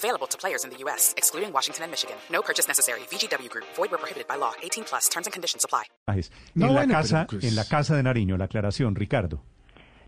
Available to players in the U.S., excluding Washington and Michigan. No purchase necessary. VGW Group. Void where prohibited by law. 18 plus. Terms and conditions apply. No, en, la bueno, casa, pero, pues- en la casa de Nariño, la aclaración, Ricardo.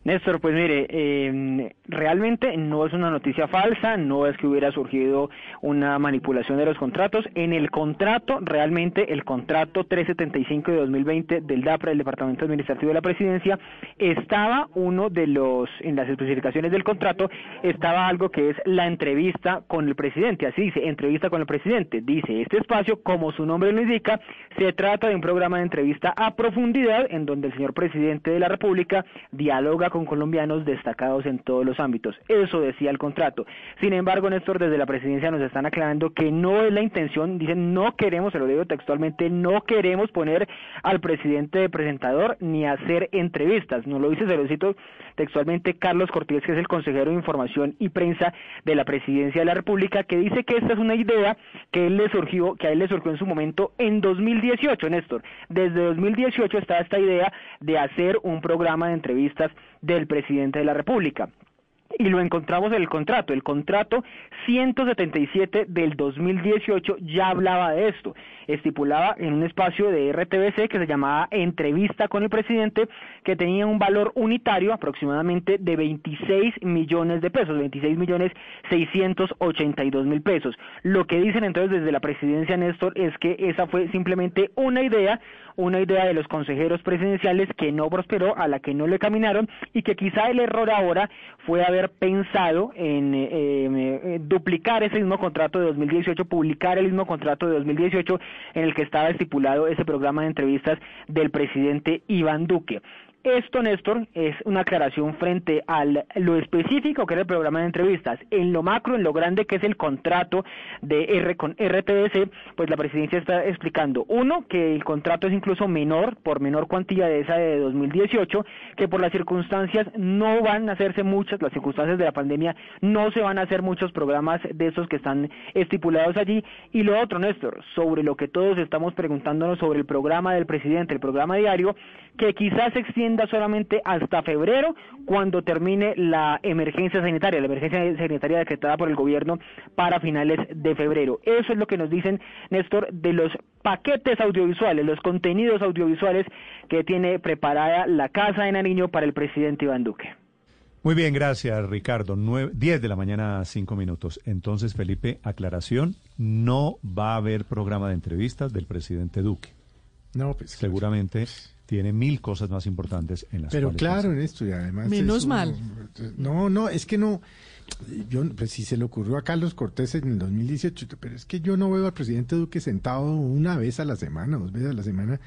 Néstor, pues mire, eh, realmente no es una noticia falsa, no es que hubiera surgido una manipulación de los contratos. En el contrato, realmente el contrato 375 de 2020 del DAPRA, del Departamento Administrativo de la Presidencia, estaba uno de los, en las especificaciones del contrato, estaba algo que es la entrevista con el presidente. Así dice, entrevista con el presidente. Dice, este espacio, como su nombre lo indica, se trata de un programa de entrevista a profundidad en donde el señor presidente de la República dialoga con colombianos destacados en todos los ámbitos. Eso decía el contrato. Sin embargo, Néstor, desde la presidencia nos están aclarando que no es la intención, dicen no queremos, se lo digo textualmente, no queremos poner al presidente de presentador ni hacer entrevistas. No lo dice, se lo cito textualmente Carlos Cortés, que es el consejero de información y prensa de la presidencia de la República, que dice que esta es una idea que él le surgió, que a él le surgió en su momento en 2018, Néstor. Desde 2018 está esta idea de hacer un programa de entrevistas del presidente de la República. Y lo encontramos en el contrato. El contrato 177 del 2018 ya hablaba de esto. Estipulaba en un espacio de RTBC que se llamaba Entrevista con el presidente, que tenía un valor unitario aproximadamente de 26 millones de pesos, 26 millones 682 mil pesos. Lo que dicen entonces desde la presidencia, Néstor, es que esa fue simplemente una idea, una idea de los consejeros presidenciales que no prosperó, a la que no le caminaron y que quizá el error ahora fue haber pensado en eh, eh, duplicar ese mismo contrato de 2018, publicar el mismo contrato de 2018 en el que estaba estipulado ese programa de entrevistas del presidente Iván Duque. Esto, Néstor, es una aclaración frente a lo específico que era el programa de entrevistas. En lo macro, en lo grande que es el contrato de R con RTBC, pues la presidencia está explicando, uno, que el contrato es incluso menor, por menor cuantía de esa de 2018, que por las circunstancias no van a hacerse muchas, las circunstancias de la pandemia, no se van a hacer muchos programas de esos que están estipulados allí. Y lo otro, Néstor, sobre lo que todos estamos preguntándonos sobre el programa del presidente, el programa diario, que quizás se extienda solamente hasta febrero, cuando termine la emergencia sanitaria, la emergencia sanitaria decretada por el gobierno para finales de febrero. Eso es lo que nos dicen, Néstor, de los paquetes audiovisuales, los contenidos audiovisuales que tiene preparada la Casa de Nariño para el presidente Iván Duque. Muy bien, gracias, Ricardo. Nueve, 10 de la mañana, 5 minutos. Entonces, Felipe, aclaración, no va a haber programa de entrevistas del presidente Duque. No, pues Seguramente tiene mil cosas más importantes en las Pero cuales claro, en esto y además. Menos mal. No, no, es que no. Yo, pues si se le ocurrió a Carlos Cortés en el 2018, pero es que yo no veo al presidente Duque sentado una vez a la semana, dos veces a la semana,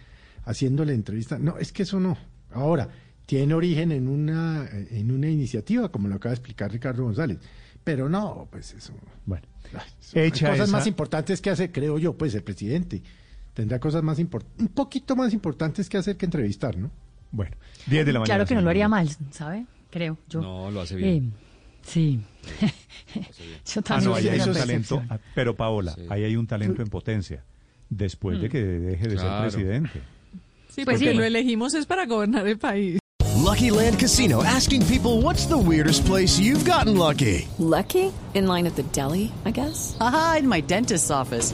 haciéndole entrevista. No, es que eso no. Ahora, tiene origen en una, en una iniciativa, como lo acaba de explicar Ricardo González. Pero no, pues eso. Bueno, eso- hay cosas esa- más importantes que hacer, creo yo, pues el presidente. Tendrá cosas más importantes, un poquito más importantes que hacer que entrevistar, ¿no? bueno, 10 de la mañana. Claro que no lo haría mal, ¿sabe? Creo yo. No, lo hace bien. Eh, sí. yo Ah, también no, ahí hay un talento. ah, Pero, Paola, Sí. ahí hay un talento en potencia. Después de que deje de Claro. ser presidente. Sí, Pues sí. lo elegimos es para gobernar el país. Lucky Land Casino asking people what's the weirdest place you've gotten lucky? Lucky? In line at the deli, I guess? Aha, in my dentist's office.